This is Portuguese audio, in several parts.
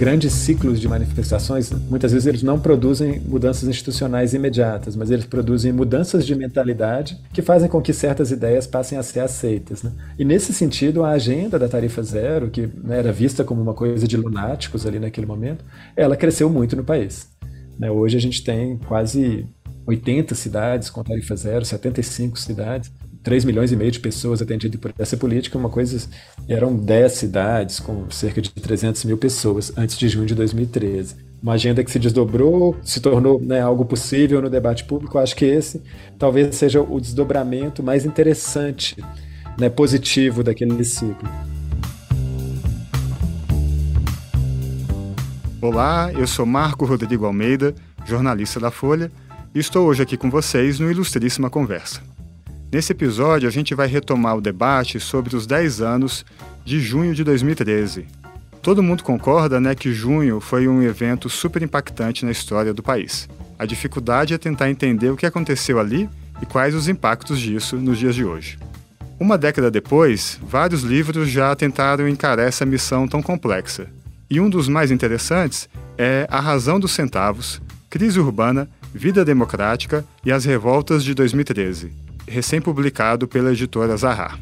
grandes ciclos de manifestações, muitas vezes eles não produzem mudanças institucionais imediatas, mas eles produzem mudanças de mentalidade que fazem com que certas ideias passem a ser aceitas. Né? E nesse sentido, a agenda da tarifa zero, que né, era vista como uma coisa de lunáticos ali naquele momento, ela cresceu muito no país. Né? Hoje a gente tem quase 80 cidades com tarifa zero, 75 cidades. 3 milhões e meio de pessoas atendidas por essa política, uma coisa eram 10 cidades com cerca de 300 mil pessoas antes de junho de 2013. Uma agenda que se desdobrou, se tornou né, algo possível no debate público. acho que esse talvez seja o desdobramento mais interessante, né, positivo daquele ciclo. Olá, eu sou Marco Rodrigo Almeida, jornalista da Folha, e estou hoje aqui com vocês no Ilustríssima Conversa. Nesse episódio, a gente vai retomar o debate sobre os 10 anos de junho de 2013. Todo mundo concorda né, que junho foi um evento super impactante na história do país. A dificuldade é tentar entender o que aconteceu ali e quais os impactos disso nos dias de hoje. Uma década depois, vários livros já tentaram encarar essa missão tão complexa. E um dos mais interessantes é A Razão dos Centavos, Crise Urbana, Vida Democrática e as Revoltas de 2013, recém-publicado pela editora Zahar.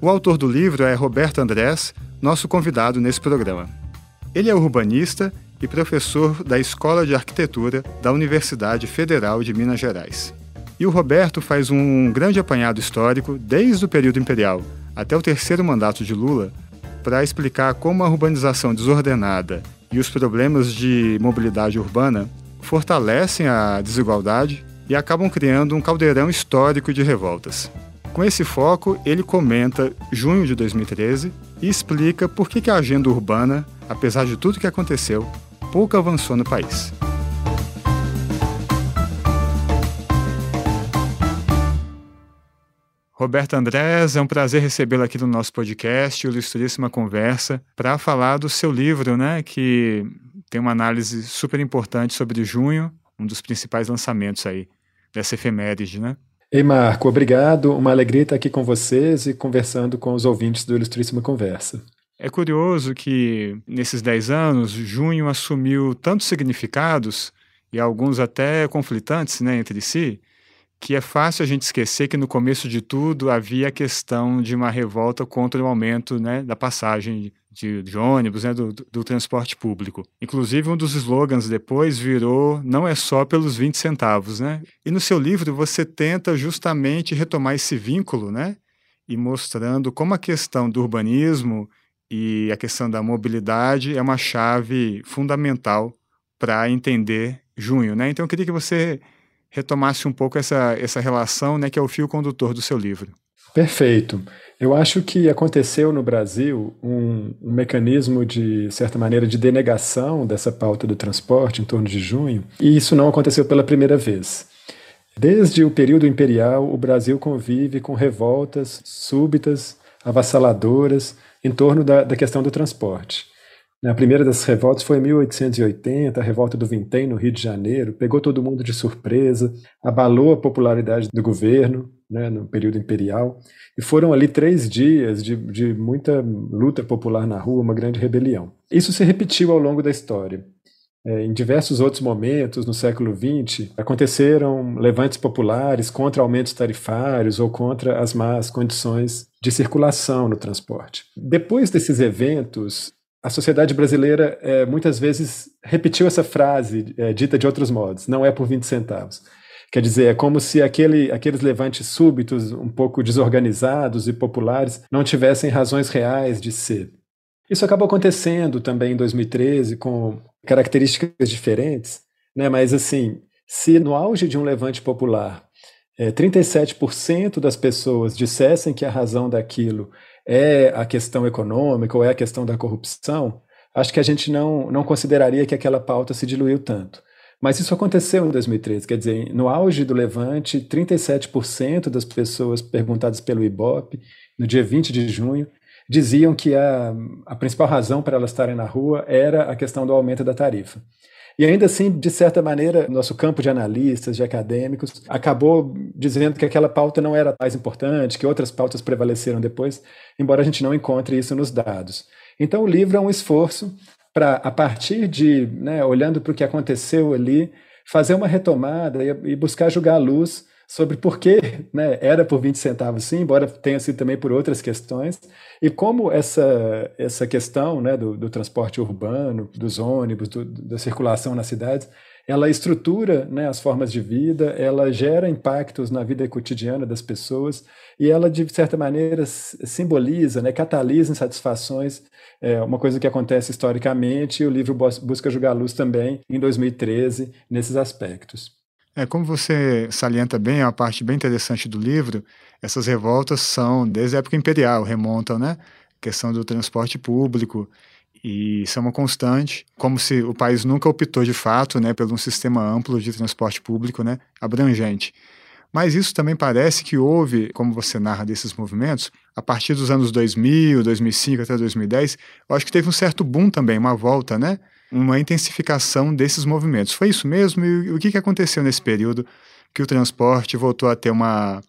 O autor do livro é Roberto Andrés, nosso convidado nesse programa. Ele é urbanista e professor da Escola de Arquitetura da Universidade Federal de Minas Gerais. E o Roberto faz um grande apanhado histórico desde o período imperial até o terceiro mandato de Lula para explicar como a urbanização desordenada e os problemas de mobilidade urbana fortalecem a desigualdade e acabam criando um caldeirão histórico de revoltas. Com esse foco, ele comenta junho de 2013 e explica por que a agenda urbana, apesar de tudo que aconteceu, pouco avançou no país. Roberto Andrés, é um prazer recebê-lo aqui no nosso podcast, Ilustríssima Conversa, para falar do seu livro, né, que tem uma análise super importante sobre junho, um dos principais lançamentos aí dessa efeméride, né? Ei, Marco, obrigado. Uma alegria estar aqui com vocês e conversando com os ouvintes do Ilustríssima Conversa. É curioso que, nesses dez anos, junho assumiu tantos significados, e alguns até conflitantes né, entre si, que é fácil a gente esquecer que no começo de tudo havia a questão de uma revolta contra o aumento né, da passagem de, de ônibus, né, do, do, transporte público. Inclusive, um dos slogans depois virou não é só pelos 20 centavos. Né? E no seu livro você tenta justamente retomar esse vínculo né, e mostrando como a questão do urbanismo e a questão da mobilidade é uma chave fundamental para entender junho. Né? Então, eu queria que você retomasse um pouco essa, essa relação, né, que é o fio condutor do seu livro. Perfeito. Eu acho que aconteceu no Brasil um, um, mecanismo de certa maneira de denegação dessa pauta do transporte em torno de junho, e isso não aconteceu pela primeira vez. Desde o período imperial, o Brasil convive com revoltas súbitas, avassaladoras, em torno da, da questão do transporte. A primeira das revoltas foi em 1880, a revolta do Vintém, no Rio de Janeiro, pegou todo mundo de surpresa, abalou a popularidade do governo né, no período imperial, e foram ali três dias de, de muita luta popular na rua, uma grande rebelião. Isso se repetiu ao longo da história. É, em diversos outros momentos, no século XX, aconteceram levantes populares contra aumentos tarifários ou contra as más condições de circulação no transporte. Depois desses eventos, a sociedade brasileira é, muitas vezes repetiu essa frase é, dita de outros modos: não é por 20 centavos. Quer dizer, é como se aquele, aqueles levantes súbitos, um pouco desorganizados e populares, não tivessem razões reais de ser. Isso acabou acontecendo também em 2013, com características diferentes, né? mas assim, se no auge de um levante popular é, 37% das pessoas dissessem que a razão daquilo é a questão econômica ou é a questão da corrupção, acho que a gente não, não consideraria que aquela pauta se diluiu tanto. Mas isso aconteceu em 2013, quer dizer, no auge do levante, 37% das pessoas perguntadas pelo IBOP, no dia 20 de junho, diziam que a, a principal razão para elas estarem na rua era a questão do aumento da tarifa. E ainda assim, de certa maneira, nosso campo de analistas, de acadêmicos, acabou dizendo que aquela pauta não era mais importante, que outras pautas prevaleceram depois, embora a gente não encontre isso nos dados. Então, o livro é um esforço para, a partir de, né, olhando para o que aconteceu ali, fazer uma retomada e, e buscar julgar a luz sobre por que né, era por 20 centavos sim, embora tenha sido também por outras questões, e como essa, essa questão né, do, do transporte urbano, dos ônibus, do, da circulação nas cidades, ela estrutura né, as formas de vida, ela gera impactos na vida cotidiana das pessoas e ela, de certa maneira, simboliza, né, catalisa insatisfações, é uma coisa que acontece historicamente, e o livro busca jogar luz também, em 2013, nesses aspectos. É, como você salienta bem, é uma parte bem interessante do livro, essas revoltas são, desde a época imperial, remontam, né? A questão do transporte público, e isso é uma constante, como se o país nunca optou de fato né, por um sistema amplo de transporte público né, abrangente. Mas isso também parece que houve, como você narra desses movimentos, a partir dos anos 2000, 2005 até 2010, eu acho que teve um certo boom também, uma volta, né? Uma intensificação desses movimentos. Foi isso mesmo? E o que aconteceu nesse período que o transporte voltou a ter uma,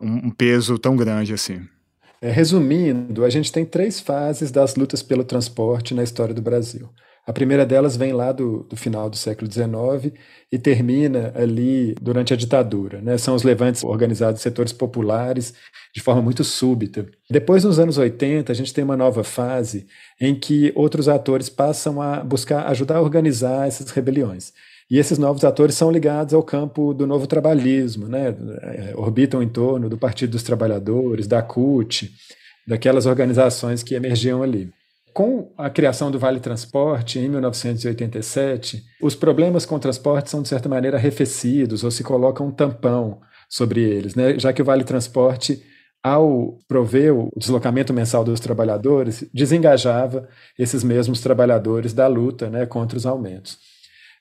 um peso tão grande assim? É, resumindo, a gente tem três fases das lutas pelo transporte na história do Brasil. A primeira delas vem lá do, do final do século XIX e termina ali durante a ditadura. Né? São os levantes organizados em setores populares de forma muito súbita. Depois, nos anos 80, a gente tem uma nova fase em que outros atores passam a buscar ajudar a organizar essas rebeliões. E esses novos atores são ligados ao campo do novo trabalhismo, né? É, orbitam em torno do Partido dos Trabalhadores, da CUT, daquelas organizações que emergiam ali. Com a criação do Vale Transporte em 1987, os problemas com o transporte são, de certa maneira, arrefecidos ou se coloca um tampão sobre eles, né? já que o Vale Transporte, ao prover o deslocamento mensal dos trabalhadores, desengajava esses mesmos trabalhadores da luta né, contra os aumentos.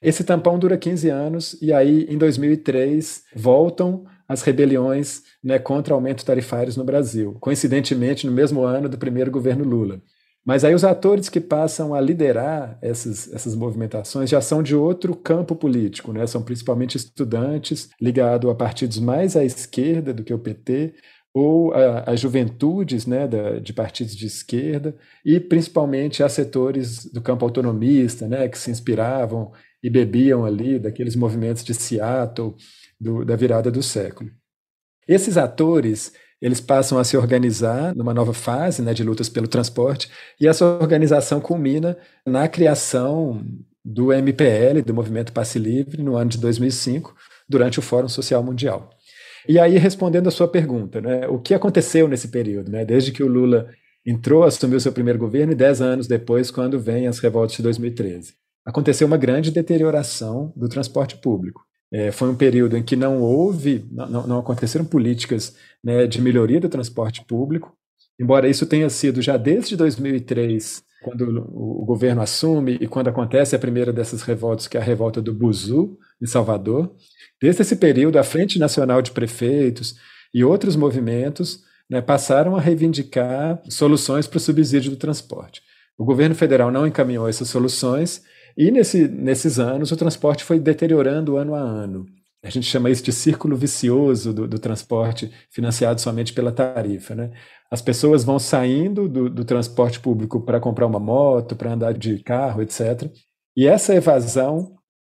Esse tampão dura 15 anos e aí, em 2003, voltam as rebeliões né, contra aumentos tarifários no Brasil, coincidentemente no mesmo ano do primeiro governo Lula. Mas aí os atores que passam a liderar essas, essas movimentações já são de outro campo político, né? são principalmente estudantes ligados a partidos mais à esquerda do que o PT, ou as juventudes né, da, de partidos de esquerda, e principalmente a setores do campo autonomista, né, que se inspiravam e bebiam ali daqueles movimentos de Seattle do, da virada do século. Esses atores eles passam a se organizar numa nova fase né, de lutas pelo transporte, e essa organização culmina na criação do MPL, do Movimento Passe Livre, no ano de 2005, durante o Fórum Social Mundial. E aí, respondendo a sua pergunta, né, o que aconteceu nesse período, né, desde que o Lula entrou, assumiu seu primeiro governo, e dez anos depois, quando vem as revoltas de 2013? Aconteceu uma grande deterioração do transporte público. É, foi um período em que não houve, não, não aconteceram políticas né, de melhoria do transporte público, embora isso tenha sido já desde 2003, quando o, governo assume e quando acontece a primeira dessas revoltas, que é a revolta do Buzu, em Salvador. Desde esse período, a Frente Nacional de Prefeitos e outros movimentos né, passaram a reivindicar soluções para o subsídio do transporte. O governo federal não encaminhou essas soluções e nesse, nesses anos, o transporte foi deteriorando ano a ano. A gente chama isso de círculo vicioso do, do transporte financiado somente pela tarifa. Né? As pessoas vão saindo do, do transporte público para comprar uma moto, para andar de carro, etc. E essa evasão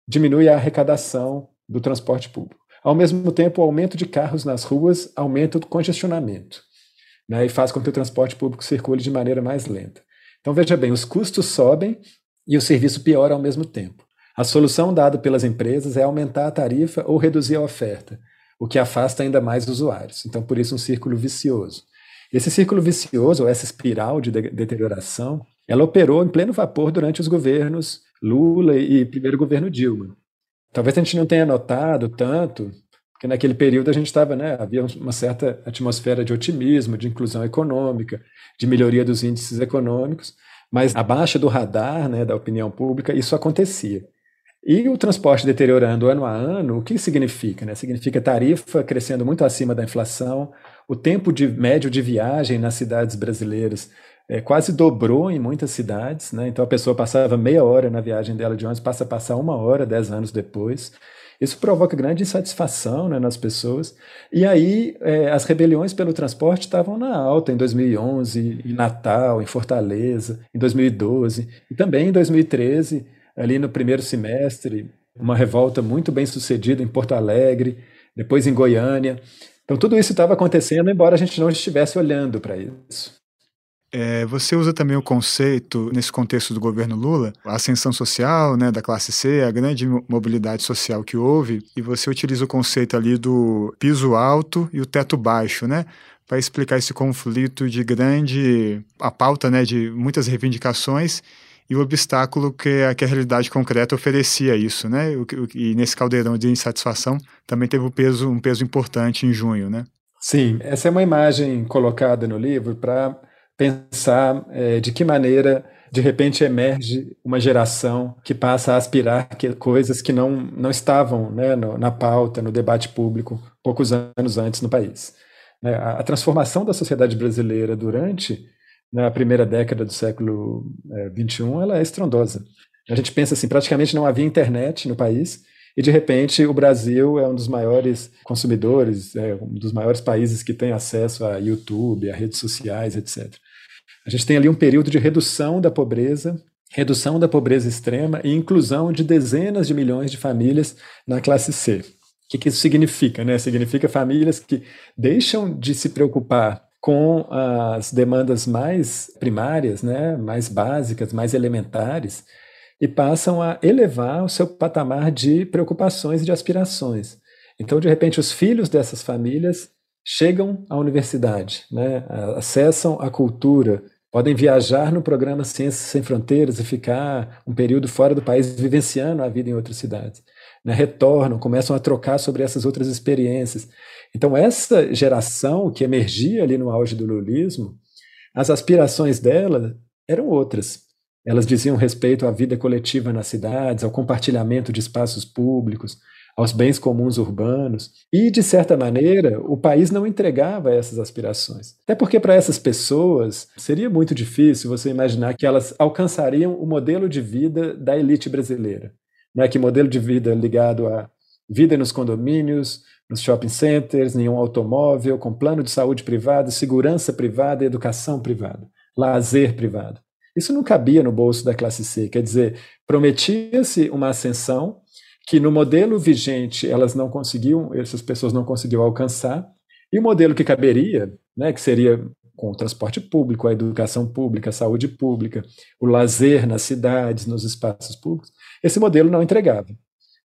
diminui a arrecadação do transporte público. Ao mesmo tempo, o aumento de carros nas ruas aumenta o congestionamento né? e faz com que o transporte público circule de maneira mais lenta. Então, veja bem, os custos sobem e o serviço piora ao mesmo tempo. A solução dada pelas empresas é aumentar a tarifa ou reduzir a oferta, o que afasta ainda mais usuários. Então, por isso, um círculo vicioso. Esse círculo vicioso, ou essa espiral de, de deterioração, ela operou em pleno vapor durante os governos Lula e primeiro governo Dilma. Talvez a gente não tenha notado tanto, porque naquele período a gente estava, né, havia uma certa atmosfera de otimismo, de inclusão econômica, de melhoria dos índices econômicos, mas abaixo do radar né, da opinião pública isso acontecia. E o transporte deteriorando ano a ano, o que significa? Né? Significa tarifa crescendo muito acima da inflação, o tempo de médio de viagem nas cidades brasileiras é, quase dobrou em muitas cidades, né? então a pessoa passava meia hora na viagem dela de ônibus, passa a passar uma hora dez anos depois. Isso provoca grande insatisfação né, nas pessoas. E aí é, as rebeliões pelo transporte estavam na alta em 2011, em Natal, em Fortaleza, em 2012 e também em 2013, ali no primeiro semestre, uma revolta muito bem sucedida em Porto Alegre, depois em Goiânia. Então tudo isso estava acontecendo, embora a gente não estivesse olhando para isso. É, você usa também o conceito, nesse contexto do governo Lula, a ascensão social né, da classe C, a grande mobilidade social que houve, e você utiliza o conceito ali do piso alto e o teto baixo, né? Para explicar esse conflito de grande. a pauta né, de muitas reivindicações e o obstáculo que a, que a realidade concreta oferecia isso, né? E nesse caldeirão de insatisfação também teve um peso, um peso importante em junho, né? Sim, essa é uma imagem colocada no livro para pensar é, de que maneira de repente emerge uma geração que passa a aspirar que, coisas que não, não estavam né, no, na pauta, no debate público, poucos anos antes no país. Né, a, a, transformação da sociedade brasileira durante né, a primeira década do século XXI é, ela é estrondosa. A gente pensa assim, praticamente não havia internet no país, e de repente o Brasil é um dos maiores consumidores, é um dos maiores países que tem acesso a YouTube, a redes sociais, etc. A gente tem ali um período de redução da pobreza, redução da pobreza extrema e inclusão de dezenas de milhões de famílias na classe C. O que, que isso significa? Né? Significa famílias que deixam de se preocupar com as demandas mais primárias, né, mais básicas, mais elementares, e passam a elevar o seu patamar de preocupações e de aspirações. Então, de repente, os filhos dessas famílias chegam à universidade, né, acessam a cultura, podem viajar no programa Ciências Sem Fronteiras e ficar um período fora do país vivenciando a vida em outras cidades. Né? Retornam, começam a trocar sobre essas outras experiências. Então, essa geração que emergia ali no auge do lulismo, as aspirações dela eram outras. Elas diziam respeito à vida coletiva nas cidades, ao compartilhamento de espaços públicos, aos bens comuns urbanos. E, de certa maneira, o país não entregava essas aspirações. Até porque, para essas pessoas, seria muito difícil você imaginar que elas alcançariam o modelo de vida da elite brasileira. Né? Que modelo de vida ligado a vida nos condomínios, nos shopping centers, nenhum automóvel, com plano de saúde privado, segurança privada, educação privada, lazer privado. Isso não cabia no bolso da classe C. Quer dizer, prometia-se uma ascensão que no modelo vigente elas não conseguiam, essas pessoas não conseguiam alcançar, e o modelo que caberia, né, que seria com o transporte público, a educação pública, a saúde pública, o lazer nas cidades, nos espaços públicos, esse modelo não entregava.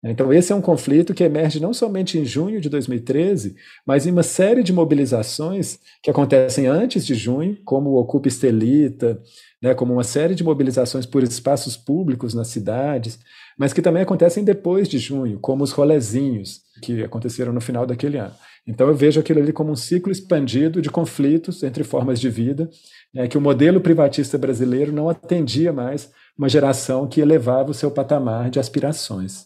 Então, esse é um conflito que emerge não somente em junho de 2013, mas em uma série de mobilizações que acontecem antes de junho, como o Ocupa Estelita, né, como uma série de mobilizações por espaços públicos nas cidades, mas que também acontecem depois de junho, como os rolezinhos, que aconteceram no final daquele ano. Então eu vejo aquilo ali como um ciclo expandido de conflitos entre formas de vida, né, que o modelo privatista brasileiro não atendia mais uma geração que elevava o seu patamar de aspirações.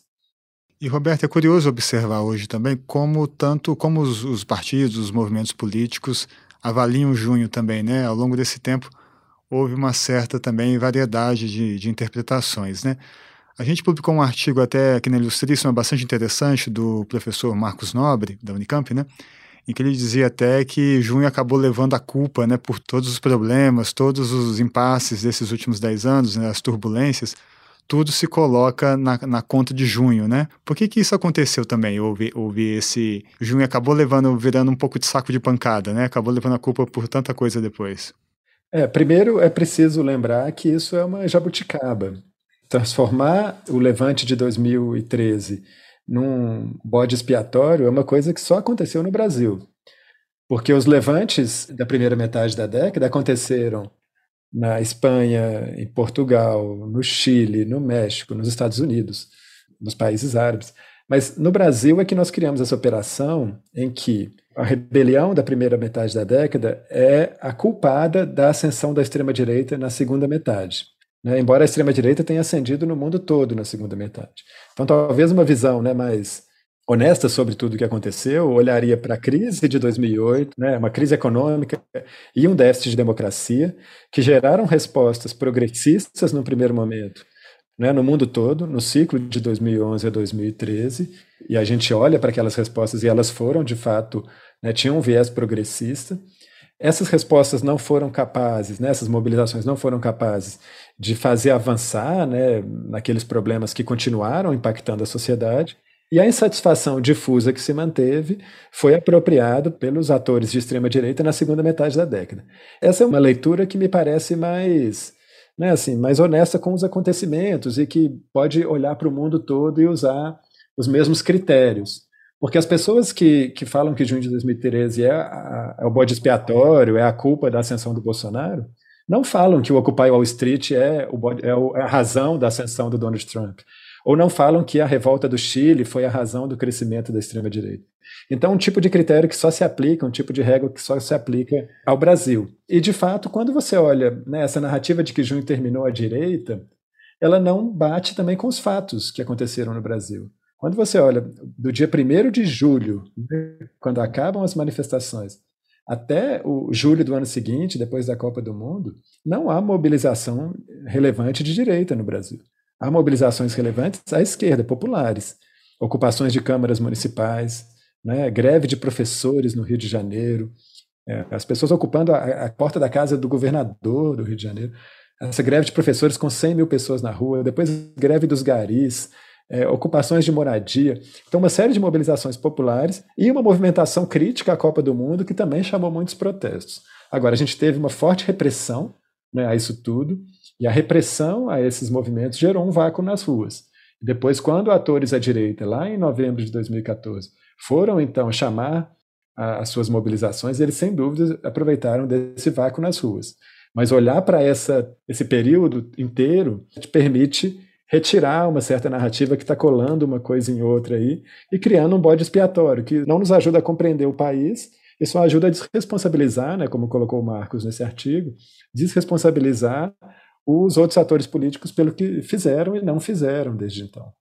E Roberto, é curioso observar hoje também como tanto como os, os partidos, os movimentos políticos avaliam junho também, né? Ao longo desse tempo houve uma certa também variedade de, de interpretações, né? A gente publicou um artigo até aqui na Ilustríssima bastante interessante do professor Marcos Nobre, da Unicamp, né? em que ele dizia até que junho acabou levando a culpa né, por todos os problemas, todos os impasses desses últimos dez anos, né, as turbulências, tudo se coloca na, na, conta de junho, né? Por que, que isso aconteceu também? Houve, houve esse. Junho acabou levando, virando um pouco de saco de pancada, né? Acabou levando a culpa por tanta coisa depois. É, primeiro é preciso lembrar que isso é uma jabuticaba transformar o levante de 2013 num bode expiatório é uma coisa que só aconteceu no Brasil. Porque os levantes da primeira metade da década aconteceram na Espanha, em Portugal, no Chile, no México, nos Estados Unidos, nos países árabes. Mas no Brasil é que nós criamos essa operação em que a rebelião da primeira metade da década é a culpada da ascensão da extrema-direita na segunda metade né, embora a extrema-direita tenha ascendido no mundo todo na segunda metade. Então, talvez uma visão né, mais honesta sobre tudo o que aconteceu olharia para a crise de 2008, né, uma crise econômica e um déficit de democracia, que geraram respostas progressistas no primeiro momento, né, no mundo todo, no ciclo de 2011 a 2013, e a gente olha para aquelas respostas e elas foram, de fato, né, tinham um viés progressista. Essas respostas não foram capazes, né, essas mobilizações não foram capazes de fazer avançar né, naqueles problemas que continuaram impactando a sociedade. E a insatisfação difusa que se manteve foi apropriado pelos atores de extrema direita na segunda metade da década. Essa é uma leitura que me parece mais né, assim, mais honesta com os acontecimentos e que pode olhar para o mundo todo e usar os mesmos critérios. Porque as pessoas que, que falam que junho de 2013 é, a, é o bode expiatório, é a culpa da ascensão do Bolsonaro, não falam que o Occupy Wall Street é, é, o, é a razão da ascensão do Donald Trump. Ou não falam que a revolta do Chile foi a razão do crescimento da extrema-direita. Então, um tipo de critério que só se aplica, um tipo de regra que só se aplica ao Brasil. E, de fato, quando você olha né, essa narrativa de que junho terminou à direita, ela não bate também com os fatos que aconteceram no Brasil. Quando você olha do dia 1 de julho, quando acabam as manifestações, até o julho do ano seguinte, depois da Copa do Mundo, não há mobilização relevante de direita no Brasil. Há mobilizações relevantes à esquerda, populares, ocupações de câmaras municipais, né, greve de professores no Rio de Janeiro, é, as pessoas ocupando a, a, porta da casa do governador do Rio de Janeiro, essa greve de professores com 100 mil pessoas na rua, depois greve dos garis, é, ocupações de moradia. Então, uma série de mobilizações populares e uma movimentação crítica à Copa do Mundo que também chamou muitos protestos. Agora, a gente teve uma forte repressão né, a isso tudo, e a repressão a esses movimentos gerou um vácuo nas ruas. Depois, quando atores à direita, lá em novembro de 2014, foram então chamar a, as suas mobilizações, eles sem dúvida aproveitaram desse vácuo nas ruas. Mas olhar para esse período inteiro te permite retirar uma certa narrativa que está colando uma coisa em outra aí e criando um bode expiatório que não nos ajuda a compreender o país e só ajuda a desresponsabilizar, né, como colocou o Marcos nesse artigo, desresponsabilizar os outros atores políticos pelo que fizeram e não fizeram desde então.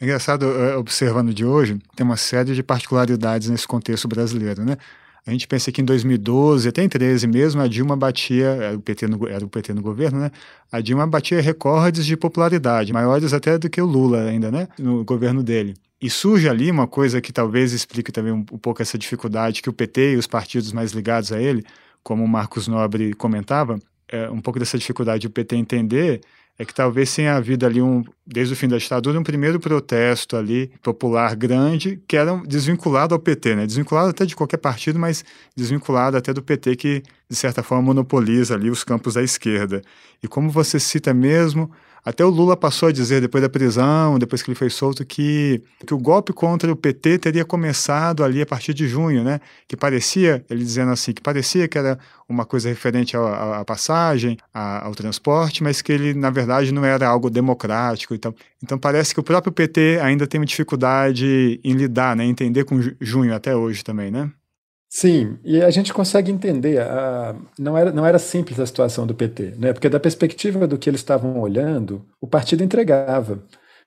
É engraçado, é, observando de hoje, tem uma série de particularidades nesse contexto brasileiro, né? A gente pensa que em 2012, até em 13 mesmo, a Dilma batia, era o PT no, era o PT no governo, né? A Dilma batia recordes de popularidade, maiores até do que o Lula ainda, né? No governo dele. E surge ali uma coisa que talvez explique também um, um pouco essa dificuldade que o PT e os partidos mais ligados a ele, como o Marcos Nobre comentava, é, um pouco dessa dificuldade do PT entender é que talvez tenha havido ali um, desde o fim da ditadura, um primeiro protesto ali popular grande que era desvinculado ao PT, né? Desvinculado até de qualquer partido, mas desvinculado até do PT que de certa forma monopoliza ali os campos da esquerda. E como você cita mesmo, até o Lula passou a dizer, depois da prisão, depois que ele foi solto, que, que o golpe contra o PT teria começado ali a partir de junho, né? Que parecia, ele dizendo assim, que parecia que era uma coisa referente à, passagem, à, ao transporte, mas que ele, na verdade, não era algo democrático. Então, então parece que o próprio PT ainda tem uma dificuldade em lidar, né? Entender com junho até hoje também, né? Sim, e a gente consegue entender, a, não, era, não era simples a situação do PT, né? porque da perspectiva do que eles estavam olhando, o partido entregava.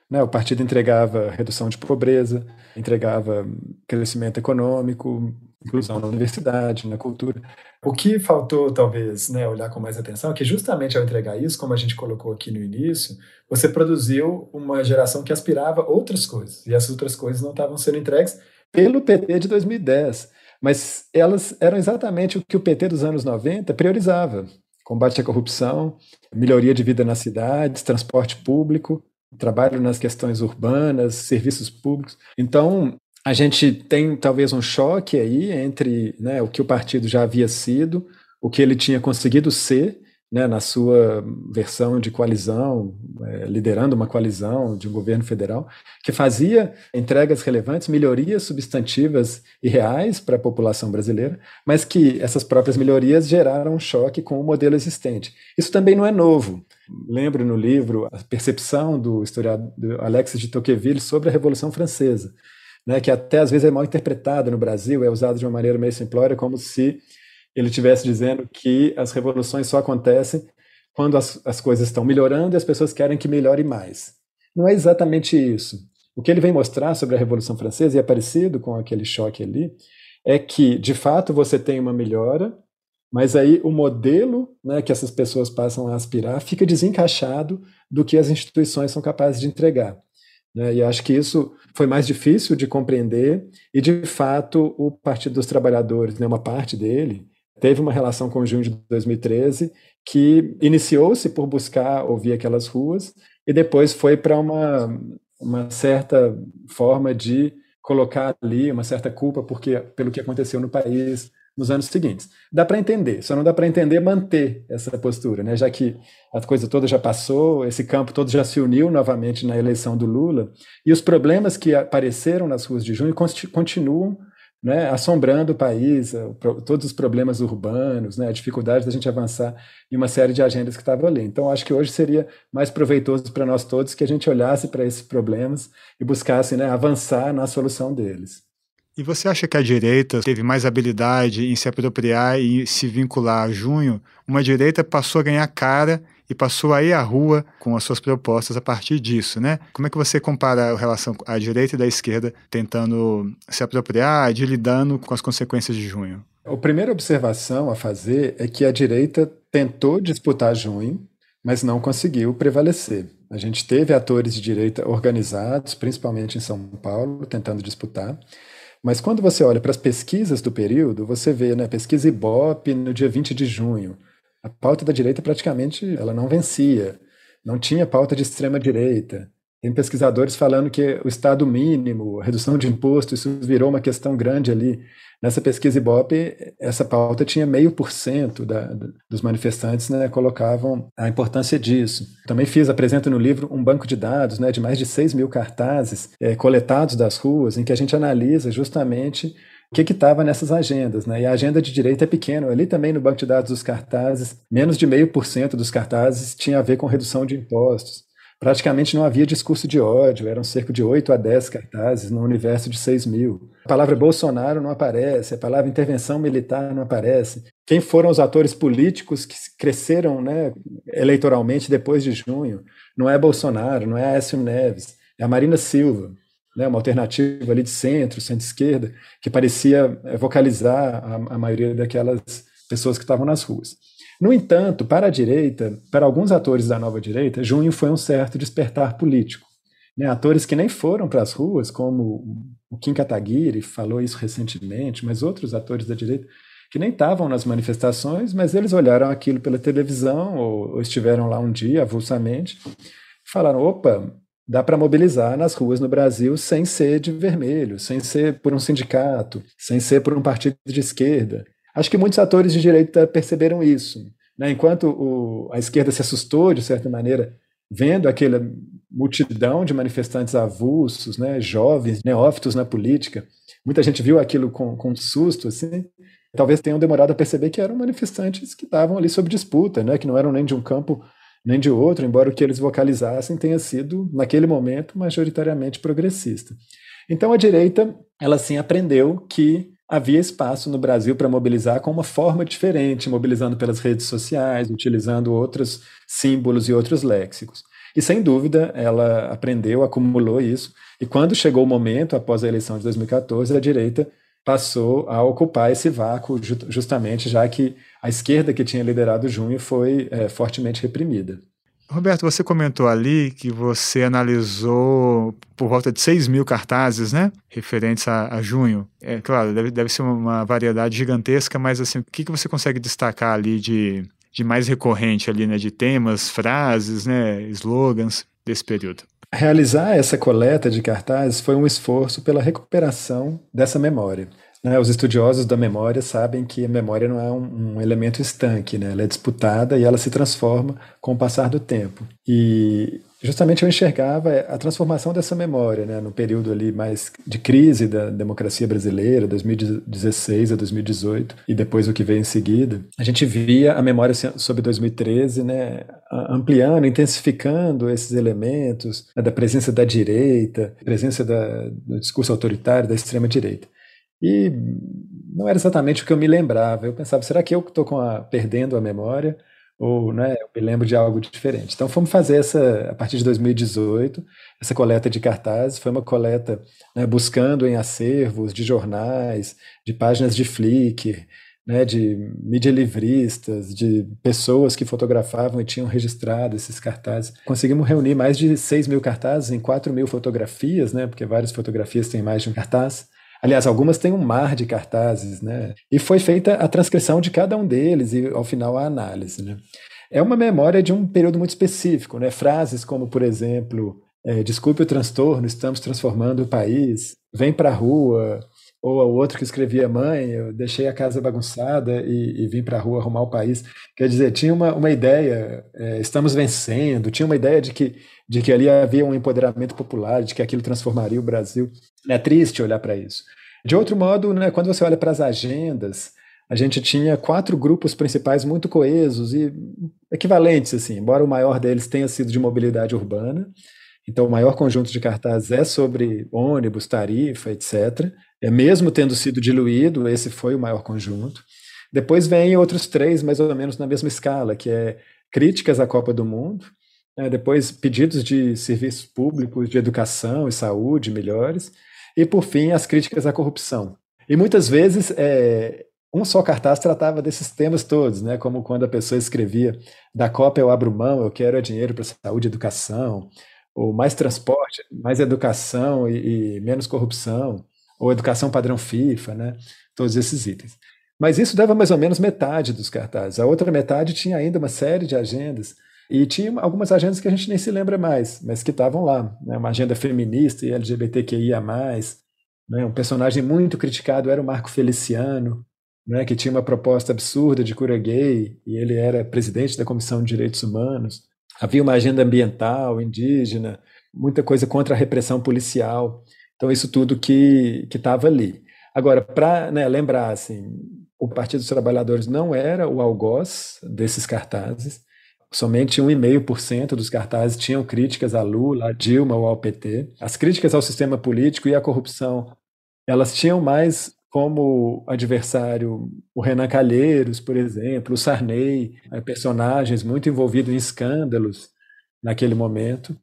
Né? O partido entregava redução de pobreza, entregava crescimento econômico, inclusão na universidade, na cultura. O que faltou, talvez, né, olhar com mais atenção é que, justamente ao entregar isso, como a gente colocou aqui no início, você produziu uma geração que aspirava outras coisas, e essas outras coisas não estavam sendo entregues pelo PT de 2010. Mas elas eram exatamente o que o PT dos anos 90 priorizava: combate à corrupção, melhoria de vida nas cidades, transporte público, trabalho nas questões urbanas, serviços públicos. Então, a gente tem talvez um choque aí entre né, o que o partido já havia sido, o que ele tinha conseguido ser né, na sua versão de coalizão, é, liderando uma coalizão de um governo federal, que fazia entregas relevantes, melhorias substantivas e reais para a população brasileira, mas que essas próprias melhorias geraram um choque com o modelo existente. Isso também não é novo. Lembro no livro a percepção do historiador Alexis de Tocqueville sobre a Revolução Francesa, né, que até às vezes é mal interpretada no Brasil, é usado de uma maneira meio simplória, como se ele estivesse dizendo que as revoluções só acontecem quando as, as coisas estão melhorando e as pessoas querem que melhore mais. Não é exatamente isso. O que ele vem mostrar sobre a Revolução Francesa, e é parecido com aquele choque ali, é que, de fato, você tem uma melhora, mas aí o modelo né, que essas pessoas passam a aspirar fica desencaixado do que as instituições são capazes de entregar. Né? E acho que isso foi mais difícil de compreender, e de fato o Partido dos Trabalhadores, né, uma parte dele, teve uma relação com junho de 2013 que iniciou-se por buscar ouvir aquelas ruas e depois foi para uma, uma certa forma de colocar ali uma certa culpa porque, pelo que aconteceu no país nos anos seguintes. Dá para entender, só não dá para entender manter essa postura, né? já que a coisa toda já passou, esse campo todo já se uniu novamente na eleição do Lula, e os problemas que apareceram nas ruas de junho continuam né, assombrando o país, eh, todos os problemas urbanos, né, a dificuldade da gente avançar em uma série de agendas que estavam ali. Então, acho que hoje seria mais proveitoso para nós todos que a gente olhasse para esses problemas e buscasse né, avançar na solução deles. E você acha que a direita teve mais habilidade em se apropriar e se vincular a junho? Uma direita passou a ganhar cara e passou a ir à rua com as suas propostas a partir disso, né? Como é que você compara a relação à direita e da esquerda tentando se apropriar de lidando com as consequências de junho? A primeira observação a fazer é que a direita tentou disputar junho, mas não conseguiu prevalecer. A gente teve atores de direita organizados, principalmente em São Paulo, tentando disputar. Mas quando você olha para as pesquisas do período, você vê, né, pesquisa Ibope no dia 20 de junho, a pauta da direita praticamente ela não vencia, não tinha pauta de extrema direita. Tem pesquisadores falando que o Estado mínimo, a redução de imposto, isso virou uma questão grande ali. Nessa pesquisa Ibope, essa pauta tinha meio por cento dos manifestantes né, colocavam a importância disso. Também fiz, apresento no livro, um banco de dados né, de mais de 6 mil cartazes é, coletados das ruas, em que a gente analisa justamente o que estava nessas agendas. Né? E a agenda de direita é pequena. Ali também no banco de dados dos cartazes, menos de meio por cento dos cartazes tinha a ver com redução de impostos. Praticamente não havia discurso de ódio, eram cerca de 8 a 10 cartazes no universo de 6 mil. A palavra Bolsonaro não aparece, a palavra intervenção militar não aparece. Quem foram os atores políticos que cresceram né, eleitoralmente depois de junho? Não é Bolsonaro, não é Aécio Neves, é a Marina Silva né, uma alternativa ali de centro, centro-esquerda, que parecia eh, vocalizar a, a maioria daquelas pessoas que estavam nas ruas. No entanto, para a direita, para alguns atores da nova direita, junho foi um certo despertar político. Né, atores que nem foram para as ruas, como o Kim Kataguiri falou isso recentemente, mas outros atores da direita que nem estavam nas manifestações, mas eles olharam aquilo pela televisão ou, ou estiveram lá um dia avulsamente, falaram: opa, dá para mobilizar nas ruas no Brasil sem ser de vermelho, sem ser por um sindicato, sem ser por um partido de esquerda. Acho que muitos atores de direita perceberam isso. Né? Enquanto o, a esquerda se assustou, de certa maneira, vendo aquela multidão de manifestantes avulsos, né, jovens, neófitos na política, muita gente viu aquilo com, com susto, assim, talvez tenham demorado a perceber que eram manifestantes que estavam ali sob disputa, né, que não eram nem de um campo nem de outro, embora o que eles vocalizassem tenha sido, naquele momento, majoritariamente progressista. Então a direita, ela sim aprendeu que havia espaço no Brasil para mobilizar com uma forma diferente, mobilizando pelas redes sociais, utilizando outros símbolos e outros léxicos. E sem dúvida, ela aprendeu, acumulou isso, e quando chegou o momento, após a eleição de 2014, a direita passou a ocupar esse vácuo, justamente já que a esquerda que tinha liderado junho foi é, fortemente reprimida. Roberto, você comentou ali que você analisou por volta de 6 mil cartazes, né? Referentes a, a junho. É claro, deve, deve ser uma variedade gigantesca, mas assim, o que, que você consegue destacar ali de, de mais recorrente ali, né? De temas, frases, né? Slogans desse período? Realizar essa coleta de cartazes foi um esforço pela recuperação dessa memória. Né? Os estudiosos da memória sabem que a memória não é um, um, elemento estanque, né? ela é disputada e ela se transforma com o passar do tempo. E justamente eu enxergava a transformação dessa memória, né? no período ali mais de crise da democracia brasileira, 2016 a 2018, e depois o que veio em seguida. A gente via a memória sobre 2013 né? ampliando, intensificando esses elementos né? da presença da direita, presença da, do discurso autoritário da extrema-direita. E não era exatamente o que eu me lembrava. Eu pensava, será que eu estou perdendo a memória? Ou né, eu me lembro de algo diferente. Então fomos fazer essa, a partir de 2018, essa coleta de cartazes, foi uma coleta né, buscando em acervos de jornais, de páginas de Flickr, né, de mídia livristas, de pessoas que fotografavam e tinham registrado esses cartazes. Conseguimos reunir mais de 6 mil cartazes em 4 mil fotografias, né, porque várias fotografias têm mais de um cartaz. Aliás, algumas têm um mar de cartazes, né? E foi feita a transcrição de cada um deles e, ao final, a análise, né? É uma memória de um período muito específico, né? Frases como, por exemplo, é, desculpe o transtorno, estamos transformando o país, vem para a rua, ou o outro que escrevia mãe, eu deixei a casa bagunçada e, e vim para a rua arrumar o país. Quer dizer, tinha uma, uma ideia, é, estamos vencendo, tinha uma ideia de que, de que ali havia um empoderamento popular, de que aquilo transformaria o Brasil. É triste olhar para isso. De outro modo, né, quando você olha para as agendas, a gente tinha quatro grupos principais muito coesos e equivalentes, assim, embora o maior deles tenha sido de mobilidade urbana. Então, o maior conjunto de cartazes é sobre ônibus, tarifa, etc. É mesmo tendo sido diluído, esse foi o maior conjunto. Depois vem outros três, mais ou menos na mesma escala, que é críticas à Copa do Mundo, né, depois pedidos de serviços públicos, de educação e saúde melhores, e por fim as críticas à corrupção. E muitas vezes é, um só cartaz tratava desses temas todos, né? Como quando a pessoa escrevia da Copa eu abro mão, eu quero é dinheiro para saúde e educação, ou mais transporte, mais educação e, e, menos corrupção, ou educação padrão FIFA, né? Todos esses itens. Mas isso dava mais ou menos metade dos cartazes. A outra metade tinha ainda uma série de agendas e tinha algumas agendas que a gente nem se lembra mais, mas que estavam lá. Né? Uma agenda feminista e LGBTQIA+, né? um personagem muito criticado era o Marco Feliciano, né, que tinha uma proposta absurda de cura gay, e ele era presidente da Comissão de Direitos Humanos. Havia uma agenda ambiental, indígena, muita coisa contra a repressão policial. Então, isso tudo que estava ali. Agora, para né, lembrar, assim, o Partido dos Trabalhadores não era o algoz desses cartazes, somente 1,5% dos cartazes tinham críticas a Lula, a Dilma ou ao PT. As críticas ao sistema político e à corrupção, elas tinham mais como adversário o Renan Calheiros, por exemplo, o Sarney, né, personagens muito envolvidos em escândalos naquele momento.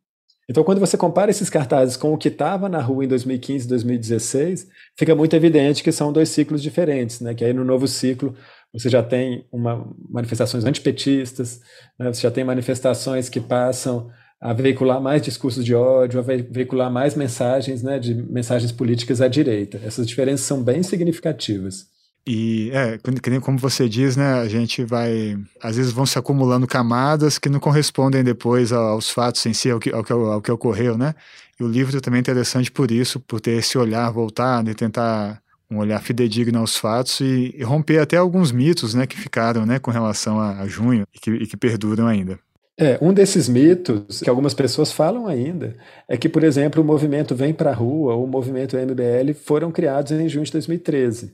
Então, quando você compara esses cartazes com o que estava na rua em 2015 e 2016, fica muito evidente que são dois ciclos diferentes, né? Que aí no novo ciclo você já tem uma, manifestações antipetistas, né? você já tem manifestações que passam a veicular mais discursos de ódio, a veicular mais mensagens, né, de mensagens políticas à direita. Essas diferenças são bem significativas. E é, como você diz, né, a gente vai, às vezes vão se acumulando camadas que não correspondem depois aos fatos em si, ao que, ao que, ao que ocorreu, né? E o livro também é interessante por isso, por ter esse olhar voltado e tentar um olhar fidedigno aos fatos e, e romper até alguns mitos, né, que ficaram, né, com relação a, a junho e que, e que perduram ainda. É, um desses mitos que algumas pessoas falam ainda é que, por exemplo, o movimento Vem para a Rua ou o movimento MBL foram criados em junho de 2013.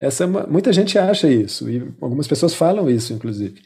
Essa, é muita gente acha isso, e algumas pessoas falam isso, inclusive.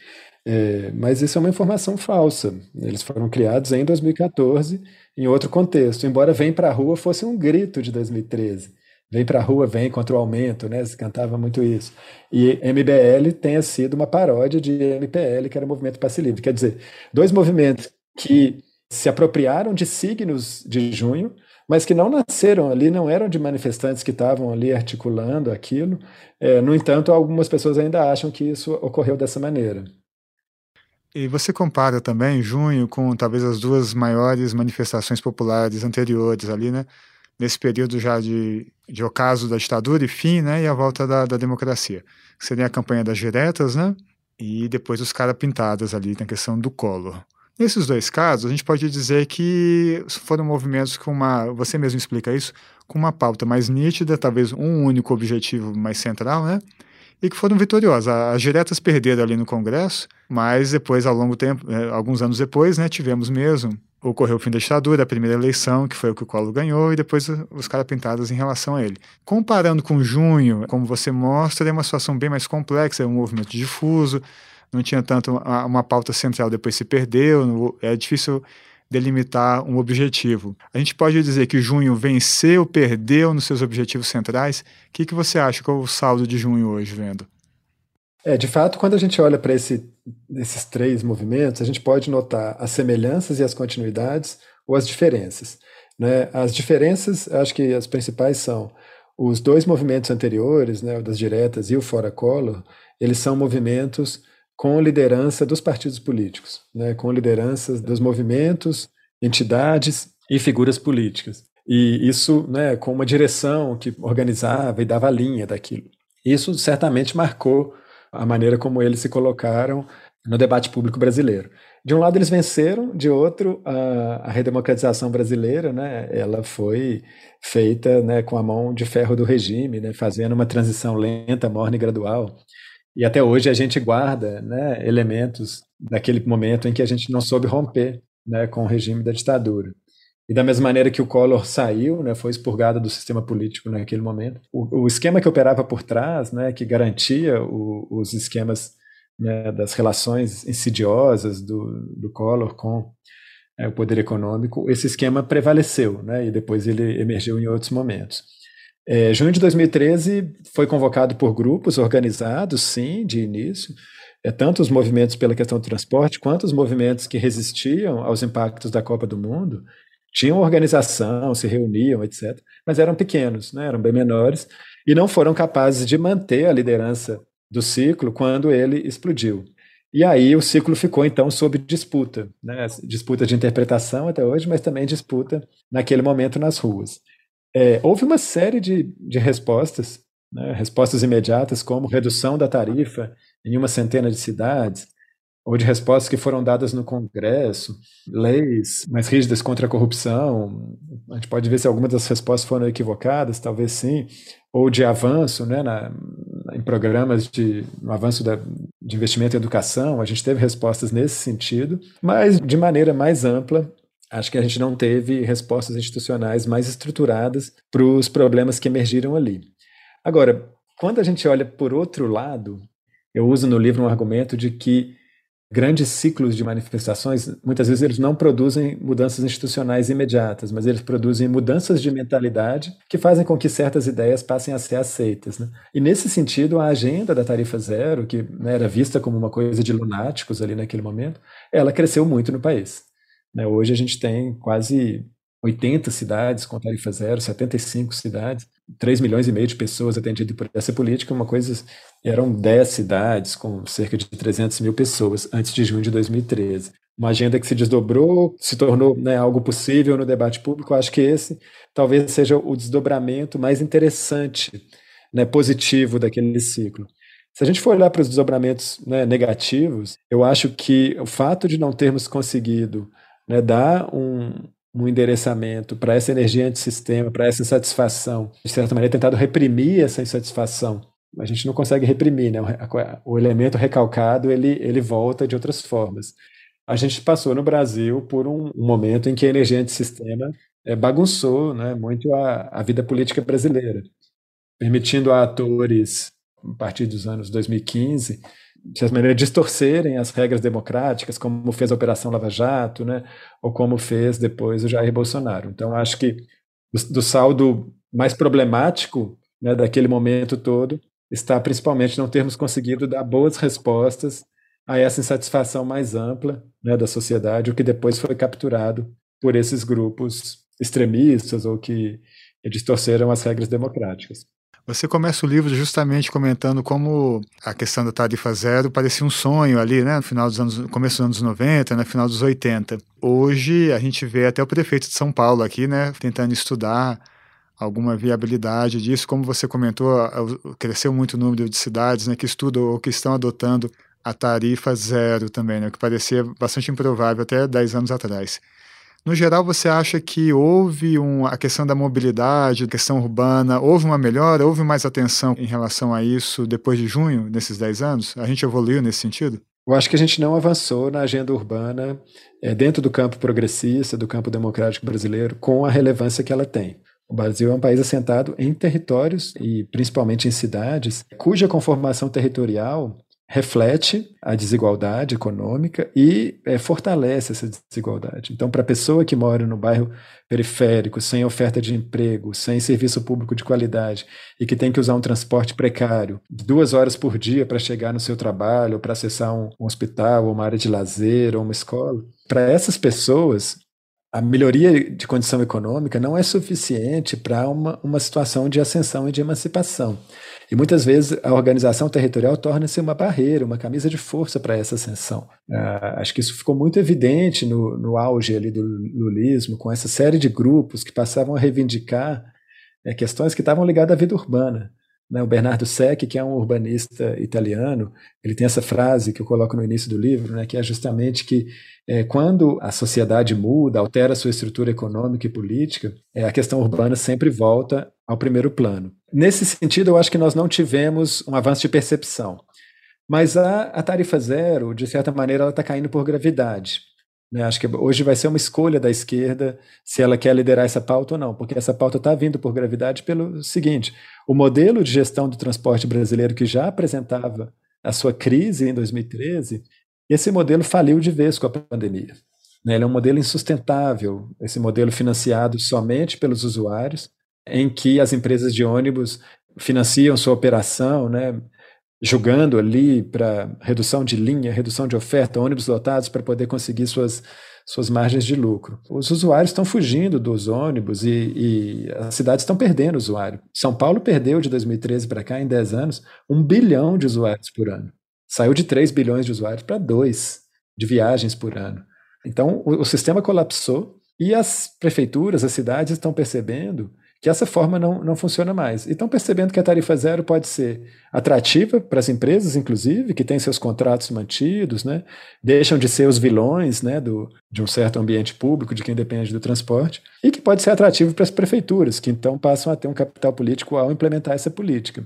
É, mas isso é uma informação falsa. Eles foram criados em 2014, em outro contexto, embora Vem para a Rua fosse um grito de 2013 vem para a rua, vem contra o aumento, né? Se cantava muito isso. E MBL tenha sido uma paródia de MPL, que era o Movimento Passe Livre. Quer dizer, dois movimentos que se apropriaram de signos de junho, mas que não nasceram ali, não eram de manifestantes que estavam ali articulando aquilo. É, no entanto, algumas pessoas ainda acham que isso ocorreu dessa maneira. E você compara também junho com talvez as duas maiores manifestações populares anteriores ali, né? nesse período já de, de ocaso da ditadura e fim, né, e a volta da, da democracia. Seria a campanha das diretas, né, e depois os caras pintadas ali na questão do Collor. Nesses dois casos, a gente pode dizer que foram movimentos com uma, você mesmo explica isso, com uma pauta mais nítida, talvez um único objetivo mais central, né, e que foram vitoriosas. As diretas perderam ali no Congresso, mas depois, ao longo tempo, eh, alguns anos depois, né, tivemos mesmo ocorreu o fim da ditadura, a primeira eleição, que foi o que o Collor ganhou, e depois os caras pintados em relação a ele. Comparando com junho, como você mostra, é uma situação bem mais complexa, é um movimento difuso, não tinha tanto uma, uma pauta central, depois se perdeu, é difícil delimitar um objetivo. A gente pode dizer que junho venceu, perdeu nos seus objetivos centrais. O que, que você acha? Qual é o saldo de junho hoje, vendo? É, de fato, quando a gente olha para esse, esses três movimentos, a gente pode notar as semelhanças e as continuidades ou as diferenças. Né? As diferenças, acho que as principais são os dois movimentos anteriores, né, o das diretas e o Fora Collor, eles são movimentos com liderança dos partidos políticos, né, com lideranças dos movimentos, entidades e figuras políticas. E isso né, com uma direção que organizava e dava linha daquilo. Isso certamente marcou a maneira como eles se colocaram no debate público brasileiro. De um lado eles venceram, de outro a, a redemocratização brasileira, né, ela foi feita né, com a mão de ferro do regime, né, fazendo uma transição lenta, morna e gradual. E até hoje a gente guarda né, elementos daquele momento em que a gente não soube romper né, com o regime da ditadura. E da mesma maneira que o Collor saiu, né, foi expurgado do sistema político naquele momento, o, o esquema que operava por trás, né, que garantia o, os esquemas né, das relações insidiosas do, do Collor com é, o poder econômico, esse esquema prevaleceu, né, e depois ele emergiu em outros momentos. É, junho de 2013 foi convocado por grupos organizados, sim, de início, é, tanto os movimentos pela questão do transporte, quanto os movimentos que resistiam aos impactos da Copa do Mundo, tinham organização, se reuniam, etc., mas eram pequenos, né, eram bem menores, e não foram capazes de manter a liderança do ciclo quando ele explodiu. E aí o ciclo ficou então sob disputa, né? disputa de interpretação até hoje, mas também disputa naquele momento nas ruas. É, houve uma série de, de respostas, né? respostas imediatas, como redução da tarifa em uma centena de cidades, ou de respostas que foram dadas no Congresso, leis mais rígidas contra a corrupção. A gente pode ver se algumas das respostas foram equivocadas, talvez sim, ou de avanço né, na, em programas de no avanço da, de investimento em educação. A gente teve respostas nesse sentido, mas de maneira mais ampla. Acho que a gente não teve respostas institucionais mais estruturadas para os problemas que emergiram ali. Agora, quando a gente olha por outro lado, eu uso no livro um argumento de que grandes ciclos de manifestações, muitas vezes eles não produzem mudanças institucionais imediatas, mas eles produzem mudanças de mentalidade que fazem com que certas ideias passem a ser aceitas. Né? E nesse sentido, a agenda da tarifa zero, que né, era vista como uma coisa de lunáticos ali naquele momento, ela cresceu muito no país. Né? Hoje a gente tem quase 80 cidades com tarifa zero, 75 cidades, 3 milhões e meio de pessoas atendidas por essa política, uma coisa, eram 10 cidades com cerca de 300 mil pessoas antes de junho de 2013. Uma agenda que se desdobrou, se tornou né, algo possível no debate público. Acho que esse talvez seja o desdobramento mais interessante, né, positivo daquele ciclo. Se a gente for olhar para os desdobramentos né, negativos, eu acho que o fato de não termos conseguido né, dar um, um endereçamento para essa energia antissistema, para essa insatisfação, de certa maneira tentado reprimir essa insatisfação. A gente não consegue reprimir, né? O elemento recalcado ele, ele volta de outras formas. A gente passou no Brasil por um, um momento em que a energia antissistema é, bagunçou né, muito a, a vida política brasileira, permitindo a atores, a partir dos anos 2015, de certa maneira, distorcerem as regras democráticas, como fez a Operação Lava Jato, né, ou como fez depois o Jair Bolsonaro. Então, acho que do, do saldo mais problemático né, daquele momento todo está principalmente não termos conseguido dar boas respostas a essa insatisfação mais ampla né, da sociedade, o que depois foi capturado por esses grupos extremistas ou que distorceram as regras democráticas. Você começa o livro justamente comentando como a questão da tarifa zero parecia um sonho ali, né, no final dos anos, começo dos anos 90, no né, final dos 80. Hoje a gente vê até o prefeito de São Paulo aqui, né, tentando estudar alguma viabilidade disso. Como você comentou, cresceu muito o número de cidades, né, que estudam ou que estão adotando a tarifa zero também, né, o que parecia bastante improvável até 10 anos atrás. No geral, você acha que houve um, a questão da mobilidade, a questão urbana, houve uma melhora, houve mais atenção em relação a isso depois de junho, nesses 10 anos? A gente evoluiu nesse sentido? Eu acho que a gente não avançou na agenda urbana é, dentro do campo progressista, do campo democrático brasileiro, com a relevância que ela tem. O Brasil é um país assentado em territórios e principalmente em cidades cuja conformação territorial reflete a desigualdade econômica e é, fortalece essa desigualdade. Então, para a pessoa que mora no bairro periférico, sem oferta de emprego, sem serviço público de qualidade e que tem que usar um transporte precário, duas horas por dia para chegar no seu trabalho, para acessar um, um hospital, ou uma área de lazer, ou uma escola, para essas pessoas, a melhoria de condição econômica não é suficiente para uma, uma situação de ascensão e de emancipação. E muitas vezes a organização territorial torna-se uma barreira, uma camisa de força para essa ascensão. Uh, acho que isso ficou muito evidente no, no auge ali do lulismo, com essa série de grupos que passavam a reivindicar é, questões que estavam ligadas à vida urbana. Né? O Bernardo Secchi, que é um urbanista italiano, ele tem essa frase que eu coloco no início do livro, né, que é justamente que é, quando a sociedade muda, altera sua estrutura econômica e política, é, a questão urbana sempre volta ao primeiro plano. Nesse sentido, eu acho que nós não tivemos um avanço de percepção. Mas a, a tarifa zero, de certa maneira, ela está caindo por gravidade. Né? Acho que hoje vai ser uma escolha da esquerda se ela quer liderar essa pauta ou não, porque essa pauta está vindo por gravidade pelo seguinte: o modelo de gestão do transporte brasileiro que já apresentava a sua crise em 2013, esse modelo faliu de vez com a pandemia. Né? Ele é um modelo insustentável, esse modelo financiado somente pelos usuários, em que as empresas de ônibus financiam sua operação, né, jogando ali para redução de linha, redução de oferta, ônibus lotados para poder conseguir suas, suas margens de lucro. Os usuários estão fugindo dos ônibus e, e as cidades estão perdendo usuário. São Paulo perdeu de 2013 para cá, em 10 anos, um bilhão de usuários por ano. Saiu de 3 bilhões de usuários para 2 de viagens por ano. Então, o, o sistema colapsou e as prefeituras, as cidades estão percebendo que essa forma não, não funciona mais. E estão percebendo que a tarifa zero pode ser atrativa para as empresas, inclusive, que têm seus contratos mantidos, né? deixam de ser os vilões né, do, de um certo ambiente público, de quem depende do transporte, e que pode ser atrativo para as prefeituras, que então passam a ter um capital político ao implementar essa política.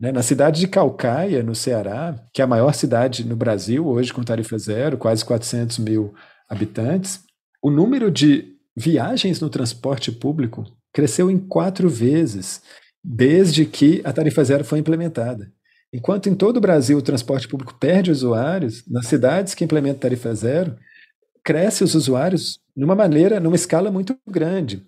Né? Na cidade de Calcaia, no Ceará, que é a maior cidade no Brasil, hoje com tarifa zero, quase 400 mil habitantes, o número de viagens no transporte público cresceu em quatro vezes desde que a tarifa zero foi implementada. Enquanto em todo o Brasil o transporte público perde usuários, nas cidades que implementam tarifa zero, cresce os usuários de uma maneira, numa escala muito grande.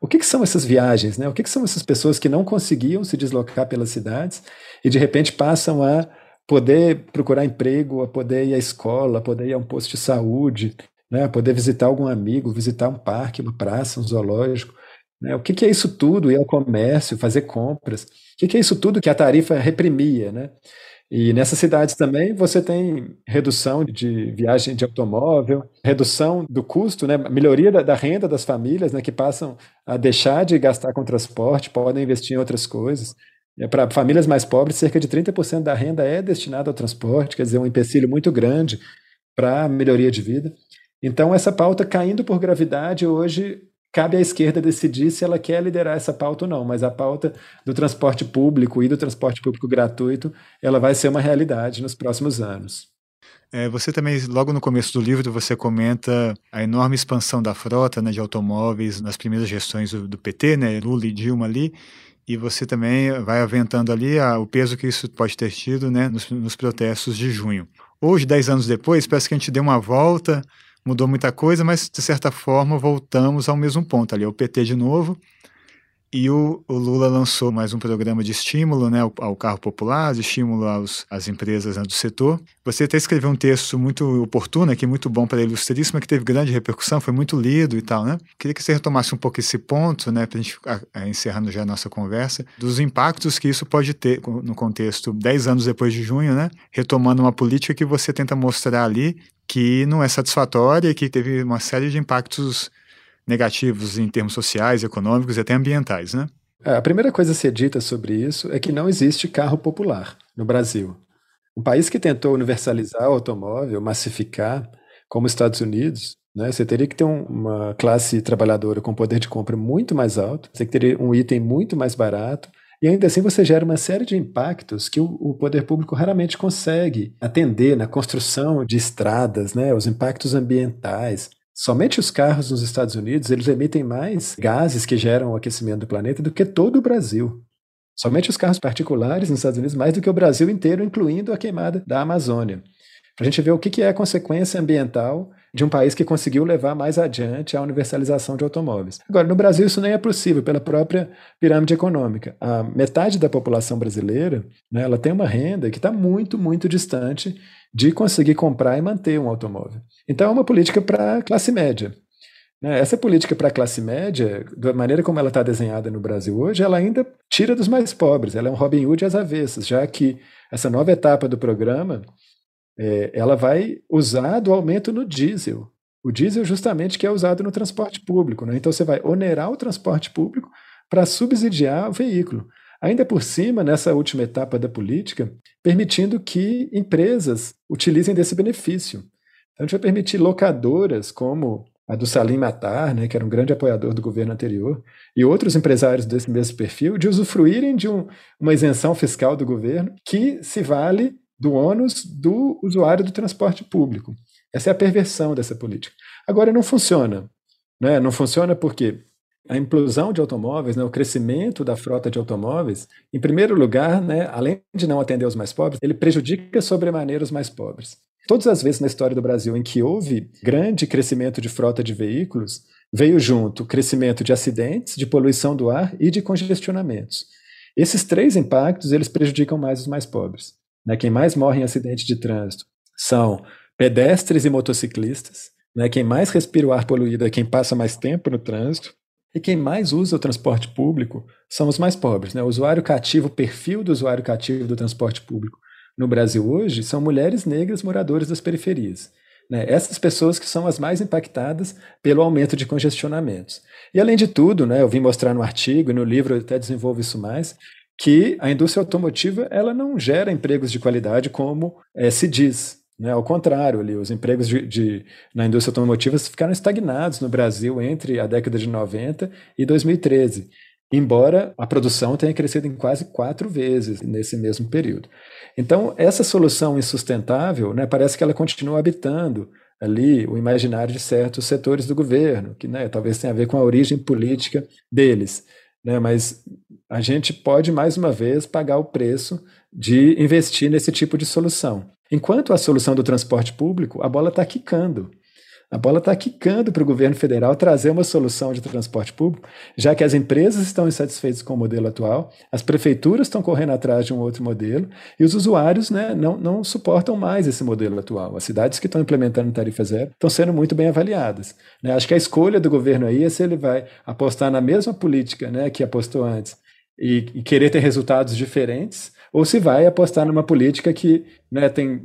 O que, que são essas viagens? Né? O que, que são essas pessoas que não conseguiam se deslocar pelas cidades e de repente passam a poder procurar emprego, a poder ir à escola, a poder ir a um posto de saúde, né? a poder visitar algum amigo, visitar um parque, uma praça, um zoológico. Né? O que, que, é isso tudo? Ir ao comércio, fazer compras. O que, que, é isso tudo que a tarifa reprimia? Né? E nessas cidades também você tem redução de viagem de automóvel, redução do custo, né? melhoria da, da renda das famílias, né? que passam a deixar de gastar com transporte, podem investir em outras coisas. É, Para famílias mais pobres, cerca de 30% da renda é destinada ao transporte, quer dizer, um empecilho muito grande para a melhoria de vida. Então, essa pauta caindo por gravidade hoje cabe à esquerda decidir se ela quer liderar essa pauta ou não, mas a pauta do transporte público e do transporte público gratuito, ela vai ser uma realidade nos próximos anos. É, você também, logo no começo do livro, você comenta a enorme expansão da frota né, de automóveis nas primeiras gestões do, do, PT, né, Lula e Dilma ali, e você também vai aventando ali a, o peso que isso pode ter tido né, nos, nos protestos de junho. Hoje, dez anos depois, parece que a gente deu uma volta, mudou muita coisa, mas de certa forma voltamos ao mesmo ponto ali, o PT de novo. E o, o, Lula lançou mais um programa de estímulo né, ao, ao carro popular, de estímulo aos, às empresas né, do setor. Você até escreveu um texto muito oportuno aqui, muito bom para a Ilustríssima, que teve grande repercussão, foi muito lido e tal, né? Queria que você retomasse um pouco esse ponto, né, para a gente a, encerrando já a nossa conversa, dos impactos que isso pode ter no contexto 10 anos depois de junho, né? Retomando uma política que você tenta mostrar ali que não é satisfatória e que teve uma série de impactos negativos em termos sociais, econômicos e até ambientais, né? É, a primeira coisa a ser dita sobre isso é que não existe carro popular no Brasil. Um país que tentou universalizar o automóvel, massificar, como os Estados Unidos, né, você teria que ter um, uma classe trabalhadora com poder de compra muito mais alto, você teria um item muito mais barato, e ainda assim você gera uma série de impactos que o, o, poder público raramente consegue atender na construção de estradas, né, os impactos ambientais. Somente os carros nos Estados Unidos eles emitem mais gases que geram o aquecimento do planeta do que todo o Brasil. Somente os carros particulares nos Estados Unidos mais do que o Brasil inteiro, incluindo a queimada da Amazônia. Para a gente ver o que é a consequência ambiental de um país que conseguiu levar mais adiante a universalização de automóveis. Agora, no Brasil isso nem é possível pela própria pirâmide econômica. A metade da população brasileira, né, ela tem uma renda que está muito, muito distante de conseguir comprar e manter um automóvel. Então é uma política para a classe média. Né? Essa política para a classe média, da maneira como ela está desenhada no Brasil hoje, ela ainda tira dos mais pobres. Ela é um Robin Hood às avessas, já que essa nova etapa do programa é, ela vai usar do aumento no diesel. O diesel justamente que é usado no transporte público. Né? Então você vai onerar o transporte público para subsidiar o veículo. Ainda por cima, nessa última etapa da política, permitindo que empresas utilizem desse benefício. Então, a gente vai permitir locadoras como a do Salim Matar, né, que era um grande apoiador do governo anterior, e outros empresários desse mesmo perfil, de usufruírem de um, uma isenção fiscal do governo que se vale do ônus do usuário do transporte público. Essa é a perversão dessa política. Agora, não funciona. Né? Não funciona porque a implosão de automóveis, né, o crescimento da frota de automóveis, em primeiro lugar, né, além de não atender os mais pobres, ele prejudica sobremaneira os mais pobres. Todas as vezes na história do Brasil em que houve grande crescimento de frota de veículos, veio junto crescimento de acidentes, de poluição do ar e de congestionamentos. Esses três impactos eles prejudicam mais os mais pobres. Né? Quem mais morre em acidente de trânsito são pedestres e motociclistas. Né? Quem mais respira o ar poluído é quem passa mais tempo no trânsito. E quem mais usa o transporte público são os mais pobres. Né? O usuário cativo, o perfil do usuário cativo do transporte público no Brasil hoje são mulheres negras moradores das periferias. Né? Essas pessoas que são as mais impactadas pelo aumento de congestionamentos. E além de tudo, né, eu vim mostrar no artigo e no livro eu até desenvolvo isso mais, que a indústria automotiva ela não gera empregos de qualidade como é, se diz. Né? Ao contrário, ali, os empregos de, de, na indústria automotiva ficaram estagnados no Brasil entre a década de 90 e 2013, embora a produção tenha crescido em quase quatro vezes nesse mesmo período. Então, essa solução insustentável né, parece que ela continua habitando ali o imaginário de certos setores do governo, que né, talvez tenha a ver com a origem política deles. Né, mas a gente pode, mais uma vez, pagar o preço de investir nesse tipo de solução. Enquanto a solução do transporte público, a bola está quicando. A bola está quicando para o governo federal trazer uma solução de transporte público, já que as empresas estão insatisfeitas com o modelo atual, as prefeituras estão correndo atrás de um outro modelo e os usuários né, não, não suportam mais esse modelo atual. As cidades que estão implementando tarifa zero estão sendo muito bem avaliadas. Né? Acho que a escolha do governo aí é se ele vai apostar na mesma política né, que apostou antes e, e querer ter resultados diferentes ou se vai apostar numa política que né, tem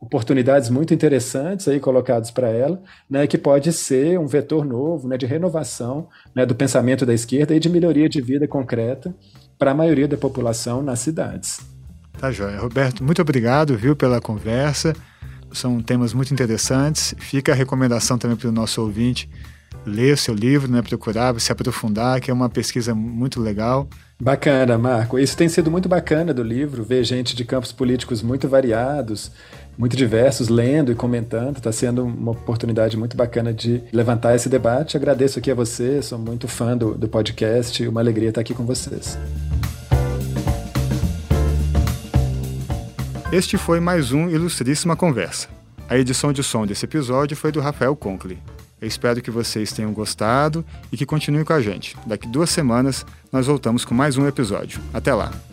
oportunidades muito interessantes aí colocadas para ela, né, que pode ser um vetor novo, né, de renovação, né, do pensamento da esquerda e de melhoria de vida concreta para a maioria da população nas cidades. Tá joia. Roberto, muito obrigado, viu, pela conversa. São temas muito interessantes. Fica a recomendação também para o nosso ouvinte ler seu livro, né, procurar se aprofundar, que é uma pesquisa muito legal. Bacana, Marco. Isso tem sido muito bacana do livro, ver gente de campos políticos muito variados, muito diversos, lendo e comentando. Está sendo uma oportunidade muito bacana de levantar esse debate. Agradeço aqui a você, sou muito fã do, do podcast, uma alegria estar aqui com vocês. Este foi mais um Ilustríssima Conversa. A edição de som desse episódio foi do Rafael Conkle. Eu espero que vocês tenham gostado e que continuem com a gente. Daqui duas semanas nós voltamos com mais um episódio. Até lá!